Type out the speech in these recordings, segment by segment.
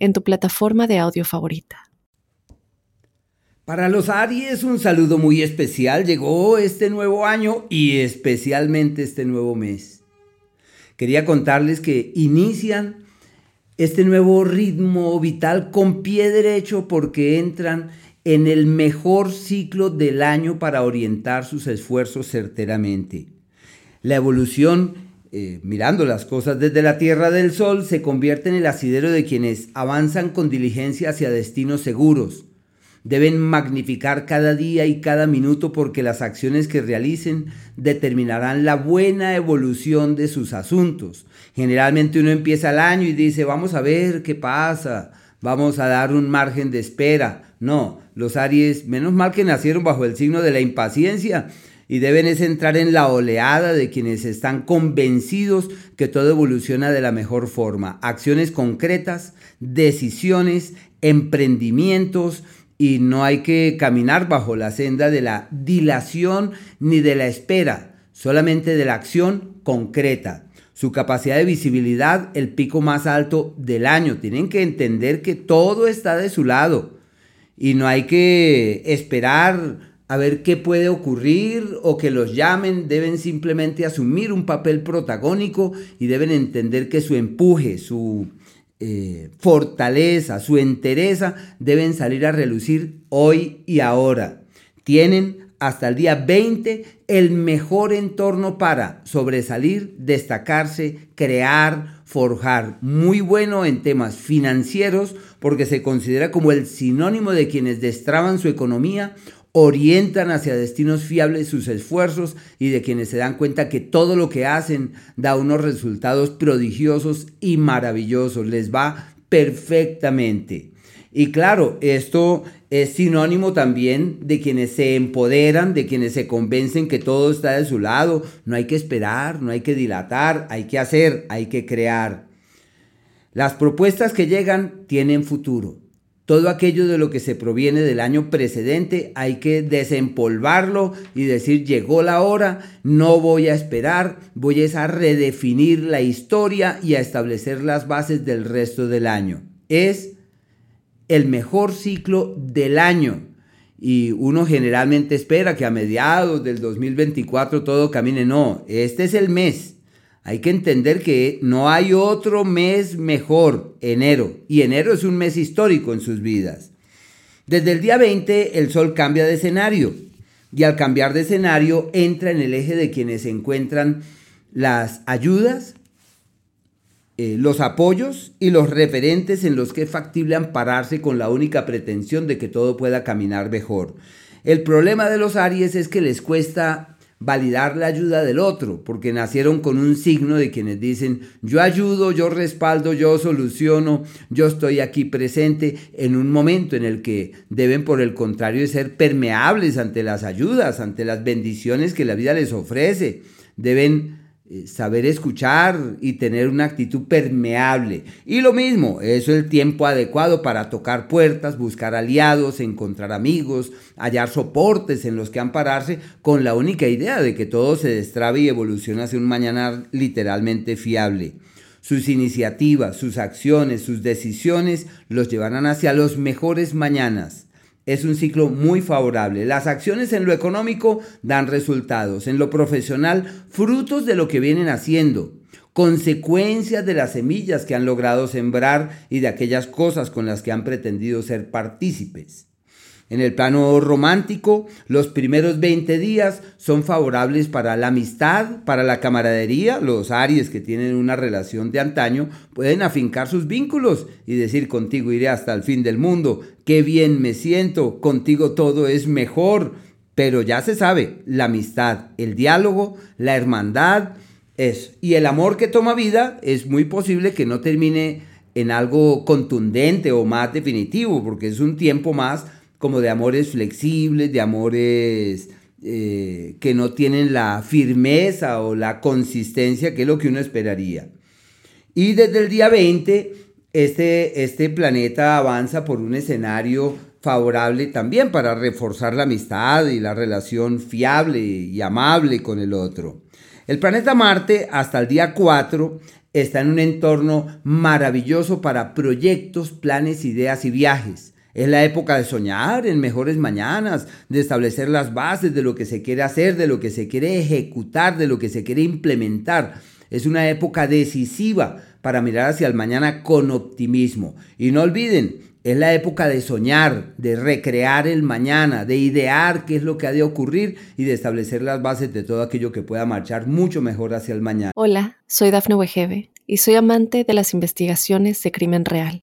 en tu plataforma de audio favorita. Para los Aries un saludo muy especial. Llegó este nuevo año y especialmente este nuevo mes. Quería contarles que inician este nuevo ritmo vital con pie derecho porque entran en el mejor ciclo del año para orientar sus esfuerzos certeramente. La evolución eh, mirando las cosas desde la Tierra del Sol, se convierte en el asidero de quienes avanzan con diligencia hacia destinos seguros. Deben magnificar cada día y cada minuto porque las acciones que realicen determinarán la buena evolución de sus asuntos. Generalmente uno empieza el año y dice, vamos a ver qué pasa, vamos a dar un margen de espera. No, los Aries, menos mal que nacieron bajo el signo de la impaciencia, y deben es entrar en la oleada de quienes están convencidos que todo evoluciona de la mejor forma. Acciones concretas, decisiones, emprendimientos y no hay que caminar bajo la senda de la dilación ni de la espera, solamente de la acción concreta. Su capacidad de visibilidad, el pico más alto del año. Tienen que entender que todo está de su lado y no hay que esperar a ver qué puede ocurrir o que los llamen, deben simplemente asumir un papel protagónico y deben entender que su empuje, su eh, fortaleza, su entereza deben salir a relucir hoy y ahora. Tienen hasta el día 20 el mejor entorno para sobresalir, destacarse, crear, forjar. Muy bueno en temas financieros porque se considera como el sinónimo de quienes destraban su economía orientan hacia destinos fiables sus esfuerzos y de quienes se dan cuenta que todo lo que hacen da unos resultados prodigiosos y maravillosos, les va perfectamente. Y claro, esto es sinónimo también de quienes se empoderan, de quienes se convencen que todo está de su lado. No hay que esperar, no hay que dilatar, hay que hacer, hay que crear. Las propuestas que llegan tienen futuro. Todo aquello de lo que se proviene del año precedente hay que desempolvarlo y decir llegó la hora, no voy a esperar, voy a redefinir la historia y a establecer las bases del resto del año. Es el mejor ciclo del año. Y uno generalmente espera que a mediados del 2024 todo camine. No, este es el mes hay que entender que no hay otro mes mejor, enero, y enero es un mes histórico en sus vidas. Desde el día 20 el Sol cambia de escenario y al cambiar de escenario entra en el eje de quienes encuentran las ayudas, eh, los apoyos y los referentes en los que es factible ampararse con la única pretensión de que todo pueda caminar mejor. El problema de los Aries es que les cuesta validar la ayuda del otro, porque nacieron con un signo de quienes dicen, yo ayudo, yo respaldo, yo soluciono, yo estoy aquí presente en un momento en el que deben por el contrario ser permeables ante las ayudas, ante las bendiciones que la vida les ofrece. Deben saber escuchar y tener una actitud permeable. Y lo mismo, eso es el tiempo adecuado para tocar puertas, buscar aliados, encontrar amigos, hallar soportes en los que ampararse con la única idea de que todo se destrabe y evolucione hacia un mañana literalmente fiable. Sus iniciativas, sus acciones, sus decisiones los llevarán hacia los mejores mañanas es un ciclo muy favorable. Las acciones en lo económico dan resultados, en lo profesional frutos de lo que vienen haciendo, consecuencias de las semillas que han logrado sembrar y de aquellas cosas con las que han pretendido ser partícipes. En el plano romántico, los primeros 20 días son favorables para la amistad, para la camaradería. Los Aries que tienen una relación de antaño pueden afincar sus vínculos y decir contigo iré hasta el fin del mundo. Qué bien me siento, contigo todo es mejor. Pero ya se sabe, la amistad, el diálogo, la hermandad es, y el amor que toma vida es muy posible que no termine en algo contundente o más definitivo, porque es un tiempo más como de amores flexibles, de amores eh, que no tienen la firmeza o la consistencia que es lo que uno esperaría. Y desde el día 20, este, este planeta avanza por un escenario favorable también para reforzar la amistad y la relación fiable y amable con el otro. El planeta Marte hasta el día 4 está en un entorno maravilloso para proyectos, planes, ideas y viajes. Es la época de soñar en mejores mañanas, de establecer las bases de lo que se quiere hacer, de lo que se quiere ejecutar, de lo que se quiere implementar. Es una época decisiva para mirar hacia el mañana con optimismo. Y no olviden, es la época de soñar, de recrear el mañana, de idear qué es lo que ha de ocurrir y de establecer las bases de todo aquello que pueda marchar mucho mejor hacia el mañana. Hola, soy Dafne Wegebe y soy amante de las investigaciones de crimen real.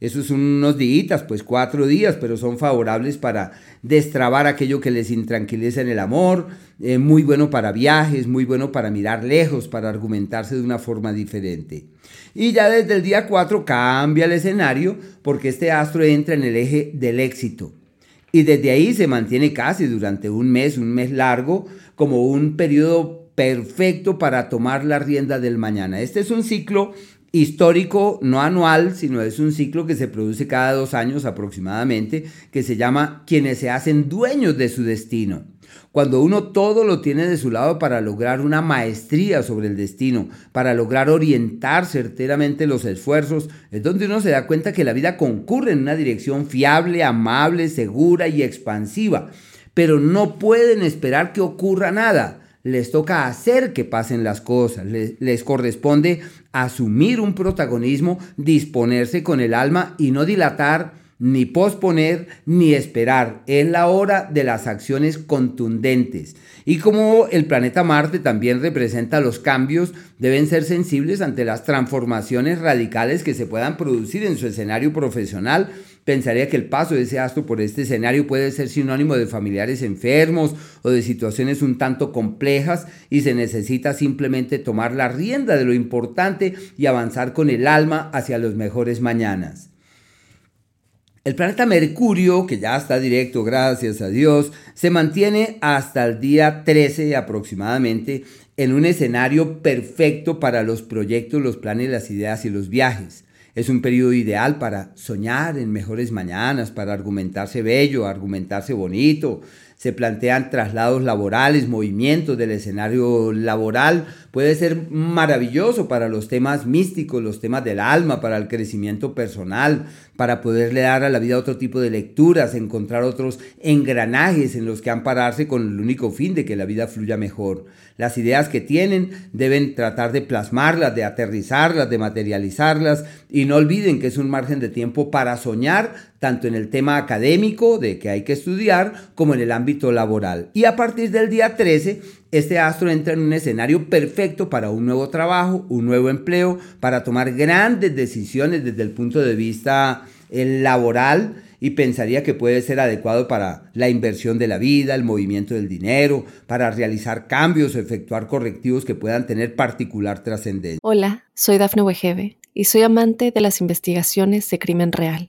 Esos son unos días, pues cuatro días, pero son favorables para destrabar aquello que les intranquiliza en el amor, eh, muy bueno para viajes, muy bueno para mirar lejos, para argumentarse de una forma diferente. Y ya desde el día 4 cambia el escenario porque este astro entra en el eje del éxito. Y desde ahí se mantiene casi durante un mes, un mes largo, como un periodo perfecto para tomar la rienda del mañana. Este es un ciclo histórico, no anual, sino es un ciclo que se produce cada dos años aproximadamente, que se llama quienes se hacen dueños de su destino. Cuando uno todo lo tiene de su lado para lograr una maestría sobre el destino, para lograr orientar certeramente los esfuerzos, es donde uno se da cuenta que la vida concurre en una dirección fiable, amable, segura y expansiva. Pero no pueden esperar que ocurra nada les toca hacer que pasen las cosas, les, corresponde asumir un protagonismo, disponerse con el alma y no dilatar, ni posponer, ni esperar. Es la hora de las acciones contundentes. Y como el planeta Marte también representa los cambios, deben ser sensibles ante las transformaciones radicales que se puedan producir en su escenario profesional pensaría que el paso de ese astro por este escenario puede ser sinónimo de familiares enfermos o de situaciones un tanto complejas y se necesita simplemente tomar la rienda de lo importante y avanzar con el alma hacia los mejores mañanas. El planeta Mercurio, que ya está directo, gracias a Dios, se mantiene hasta el día 13 aproximadamente en un escenario perfecto para los proyectos, los planes, las ideas y los viajes. Es un periodo ideal para soñar en mejores mañanas, para argumentarse bello, argumentarse bonito. Se plantean traslados laborales, movimientos del escenario laboral. Puede ser maravilloso para los temas místicos, los temas del alma, para el crecimiento personal, para poderle dar a la vida otro tipo de lecturas, encontrar otros engranajes en los que ampararse con el único fin de que la vida fluya mejor. Las ideas que tienen deben tratar de plasmarlas, de aterrizarlas, de materializarlas y no olviden que es un margen de tiempo para soñar tanto en el tema académico de que hay que estudiar como en el ámbito laboral. Y a partir del día 13, este astro entra en un escenario perfecto para un nuevo trabajo, un nuevo empleo, para tomar grandes decisiones desde el punto de vista eh, laboral y pensaría que puede ser adecuado para la inversión de la vida, el movimiento del dinero, para realizar cambios o efectuar correctivos que puedan tener particular trascendencia. Hola, soy Dafne Wegebe y soy amante de las investigaciones de crimen real.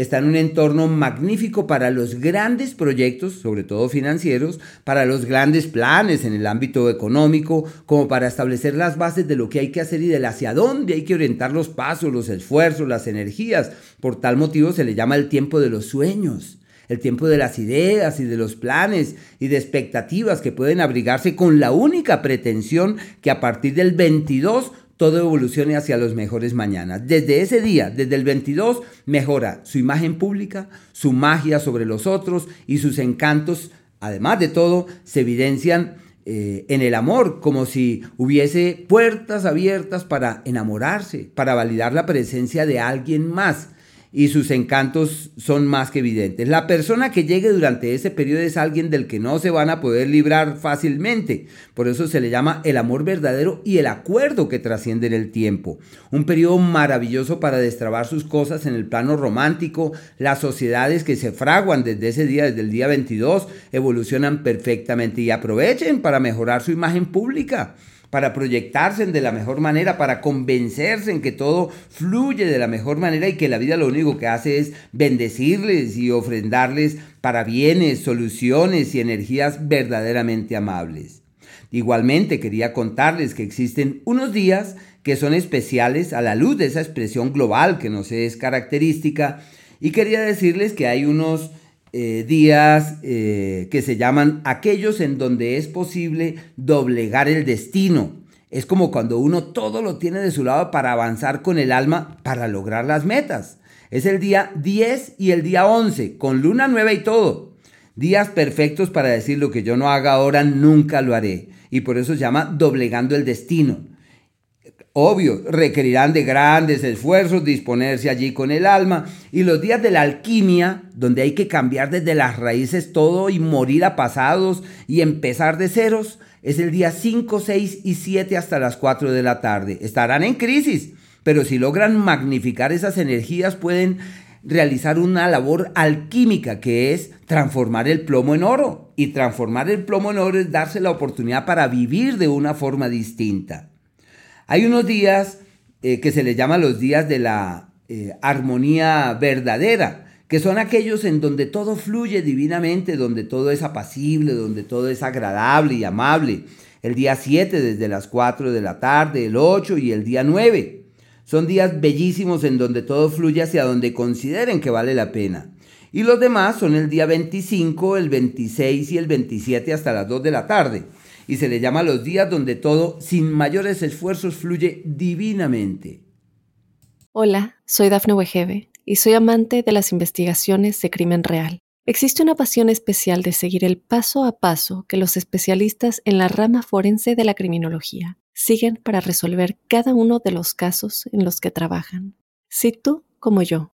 está en un entorno magnífico para los grandes proyectos, sobre todo financieros, para los grandes planes en el ámbito económico, como para establecer las bases de lo que hay que hacer y de hacia dónde hay que orientar los pasos, los esfuerzos, las energías. Por tal motivo se le llama el tiempo de los sueños. el tiempo de las ideas y de los planes y de expectativas que pueden abrigarse con la única pretensión que a partir del 22 todo evolucione hacia los mejores mañanas. Desde ese día, desde el 22, mejora su imagen pública, su magia sobre los otros y sus encantos, además de todo, se evidencian eh, en el amor, como si hubiese puertas abiertas para enamorarse, para validar la presencia de alguien más y sus encantos son más que evidentes. La persona que llegue durante ese periodo es alguien del que no se van a poder librar fácilmente. Por eso se le llama el amor verdadero y el acuerdo que trasciende en el tiempo. Un periodo maravilloso para destrabar sus cosas en el plano romántico. Las sociedades que se fraguan desde ese día, desde el día 22, evolucionan perfectamente y aprovechen para mejorar su imagen pública para proyectarse de la mejor manera, para convencerse en que todo fluye de la mejor manera y que la vida lo único que hace es bendecirles y ofrendarles para bienes, soluciones y energías verdaderamente amables. Igualmente quería contarles que existen unos días que son especiales a la luz de esa expresión global que nos es característica y quería decirles que hay unos eh, días eh, que se llaman aquellos en donde es posible doblegar el destino. Es como cuando uno todo lo tiene de su lado para avanzar con el alma para lograr las metas. Es el día 10 y el día 11, con luna nueva y todo. Días perfectos para decir lo que yo no haga ahora, nunca lo haré. Y por eso se llama doblegando el destino. Obvio, requerirán de grandes esfuerzos disponerse allí con el alma. Y los días de la alquimia, donde hay que cambiar desde las raíces todo y morir a pasados y empezar de ceros, es el día 5, 6 y 7 hasta las 4 de la tarde. Estarán en crisis, pero si logran magnificar esas energías pueden realizar una labor alquímica que es transformar el plomo en oro. Y transformar el plomo en oro es darse la oportunidad para vivir de una forma distinta. Hay unos días eh, que se les llama los días de la eh, armonía verdadera, que son aquellos en donde todo fluye divinamente, donde todo es apacible, donde todo es agradable y amable. El día 7 desde las 4 de la tarde, el 8 y el día 9. Son días bellísimos en donde todo fluye hacia donde consideren que vale la pena. Y los demás son el día 25, el 26 y el 27 hasta las 2 de la tarde y se le llama los días donde todo, sin mayores esfuerzos, fluye divinamente. Hola, soy Dafne Wegebe y soy amante de las investigaciones de crimen real. Existe una pasión especial de seguir el paso a paso que los especialistas en la rama forense de la criminología siguen para resolver cada uno de los casos en los que trabajan. Si tú, como yo,